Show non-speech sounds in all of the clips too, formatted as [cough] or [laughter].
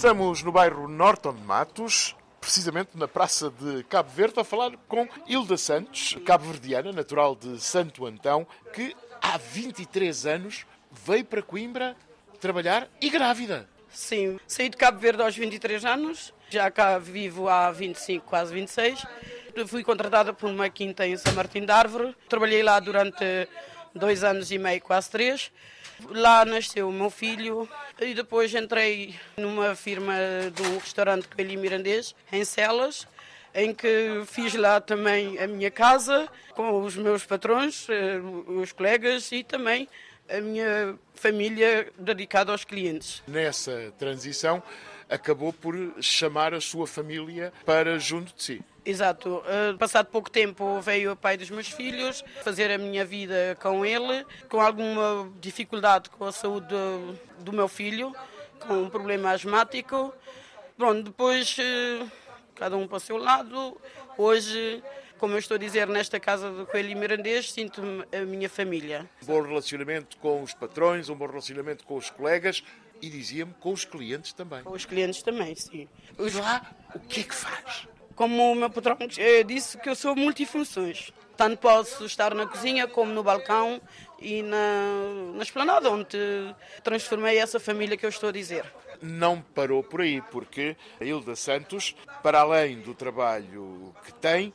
Estamos no bairro Norton de Matos, precisamente na Praça de Cabo Verde, a falar com Hilda Santos, cabo-verdiana, natural de Santo Antão, que há 23 anos veio para Coimbra trabalhar e grávida. Sim, saí de Cabo Verde aos 23 anos, já cá vivo há 25, quase 26. Fui contratada por uma quinta em São Martim de Árvore, trabalhei lá durante dois anos e meio, quase três. Lá nasceu o meu filho e depois entrei numa firma um restaurante coelho mirandês, em Celas, em que fiz lá também a minha casa, com os meus patrões, eh, os colegas e também a minha família dedicada aos clientes. Nessa transição, acabou por chamar a sua família para junto de si. Exato. Uh, passado pouco tempo veio o pai dos meus filhos fazer a minha vida com ele, com alguma dificuldade com a saúde do, do meu filho, com um problema asmático. Pronto, depois uh, cada um para o seu lado. Hoje, como eu estou a dizer, nesta casa do Coelho Mirandês, sinto-me a minha família. Um bom relacionamento com os patrões, um bom relacionamento com os colegas e dizia-me com os clientes também. Com os clientes também, sim. Os lá, o que é que faz? Como o meu patrão disse que eu sou multifunções. Tanto posso estar na cozinha como no balcão e na, na esplanada, onde transformei essa família que eu estou a dizer. Não parou por aí, porque a Hilda Santos, para além do trabalho que tem,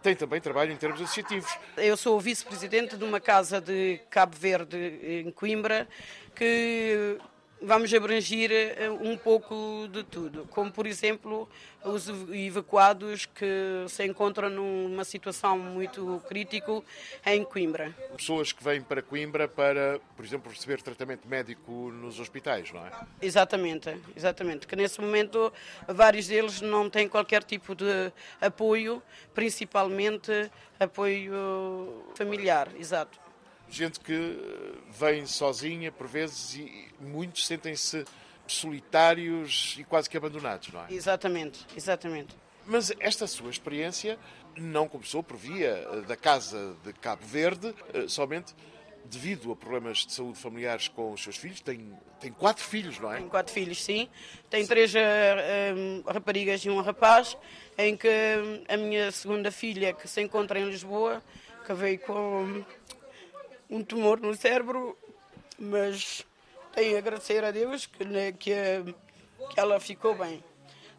tem também trabalho em termos associativos. Eu sou vice-presidente de uma casa de Cabo Verde, em Coimbra, que vamos abranger eh, um pouco de tudo, como por exemplo os evacuados que se encontram numa situação muito crítica em Coimbra. Pessoas que vêm para Coimbra para, por exemplo, receber tratamento médico nos hospitais, não é? Exatamente, exatamente. Que nesse momento vários deles não têm qualquer tipo de apoio, principalmente apoio familiar, exato gente que vem sozinha, por vezes, e muitos sentem-se solitários e quase que abandonados, não é? Exatamente, exatamente. Mas esta sua experiência não começou por via eh, da Casa de Cabo Verde, eh, somente devido a problemas de saúde familiares com os seus filhos. Tem, tem quatro filhos, não é? Tem quatro filhos, sim. Tem três uh, raparigas e um rapaz, em que a minha segunda filha, que se encontra em Lisboa, que veio com um tumor no cérebro, mas tenho a agradecer a Deus que, né, que, que ela ficou bem.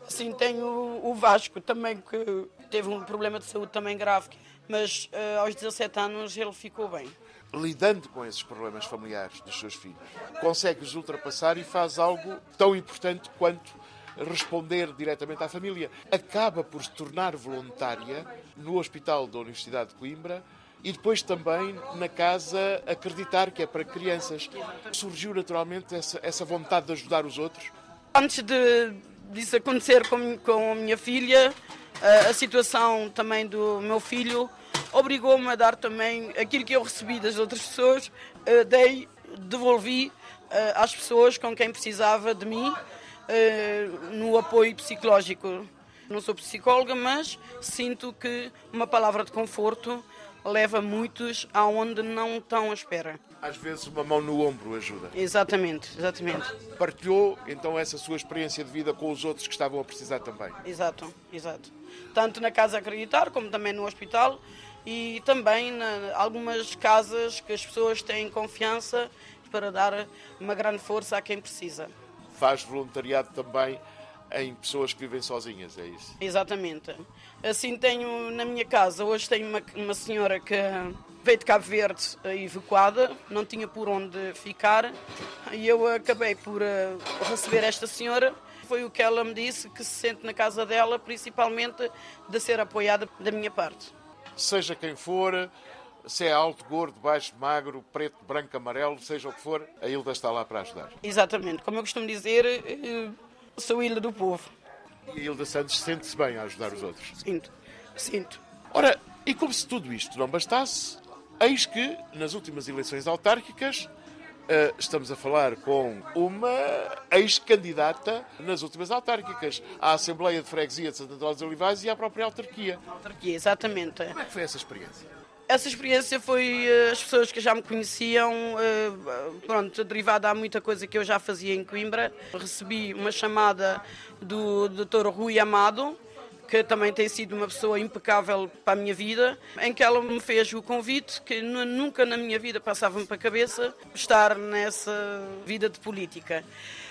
Assim tenho o Vasco também, que teve um problema de saúde também grave, mas uh, aos 17 anos ele ficou bem. Lidando com esses problemas familiares dos seus filhos, consegue-os ultrapassar e faz algo tão importante quanto responder diretamente à família. Acaba por se tornar voluntária no Hospital da Universidade de Coimbra e depois também na casa acreditar que é para crianças. Surgiu naturalmente essa, essa vontade de ajudar os outros? Antes de disso acontecer com, com a minha filha, a, a situação também do meu filho obrigou-me a dar também aquilo que eu recebi das outras pessoas, dei, devolvi às pessoas com quem precisava de mim no apoio psicológico. Não sou psicóloga, mas sinto que uma palavra de conforto leva muitos aonde não estão à espera. Às vezes uma mão no ombro ajuda. Exatamente, exatamente. Partilhou então essa sua experiência de vida com os outros que estavam a precisar também. Exato, exato. Tanto na casa acreditar como também no hospital e também em algumas casas que as pessoas têm confiança para dar uma grande força a quem precisa. Faz voluntariado também em pessoas que vivem sozinhas, é isso? Exatamente. Assim tenho na minha casa, hoje tenho uma, uma senhora que veio de Cabo Verde evacuada, não tinha por onde ficar e eu acabei por uh, receber esta senhora. Foi o que ela me disse, que se sente na casa dela, principalmente de ser apoiada da minha parte. Seja quem for, se é alto, gordo, baixo, magro, preto, branco, amarelo, seja o que for, a Hilda está lá para ajudar. Exatamente. Como eu costumo dizer, uh, sou ilha do povo. E Hilda Santos sente-se bem a ajudar os outros? Sinto, sinto. Ora, e como se tudo isto não bastasse, eis que, nas últimas eleições autárquicas, uh, estamos a falar com uma ex-candidata nas últimas autárquicas, à Assembleia de Freguesia de Santo Antônio dos Olivais e à própria autarquia. Autarquia, exatamente. Como é que foi essa experiência? Essa experiência foi uh, as pessoas que já me conheciam, uh, pronto, derivada a muita coisa que eu já fazia em Coimbra. Recebi uma chamada do Dr. Rui Amado, que também tem sido uma pessoa impecável para a minha vida, em que ela me fez o convite que nunca na minha vida passava-me para a cabeça estar nessa vida de política.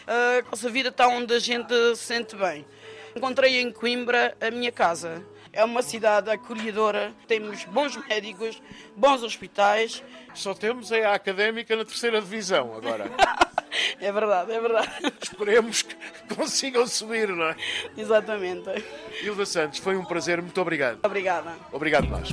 A nossa vida está onde a gente se sente bem. Encontrei em Coimbra a minha casa. É uma cidade acolhedora, temos bons médicos, bons hospitais. Só temos a académica na terceira divisão agora. [laughs] É verdade, é verdade. Esperemos que consigam subir, não é? Exatamente. Hilda Santos, foi um prazer, muito obrigado. Obrigada. Obrigado nós.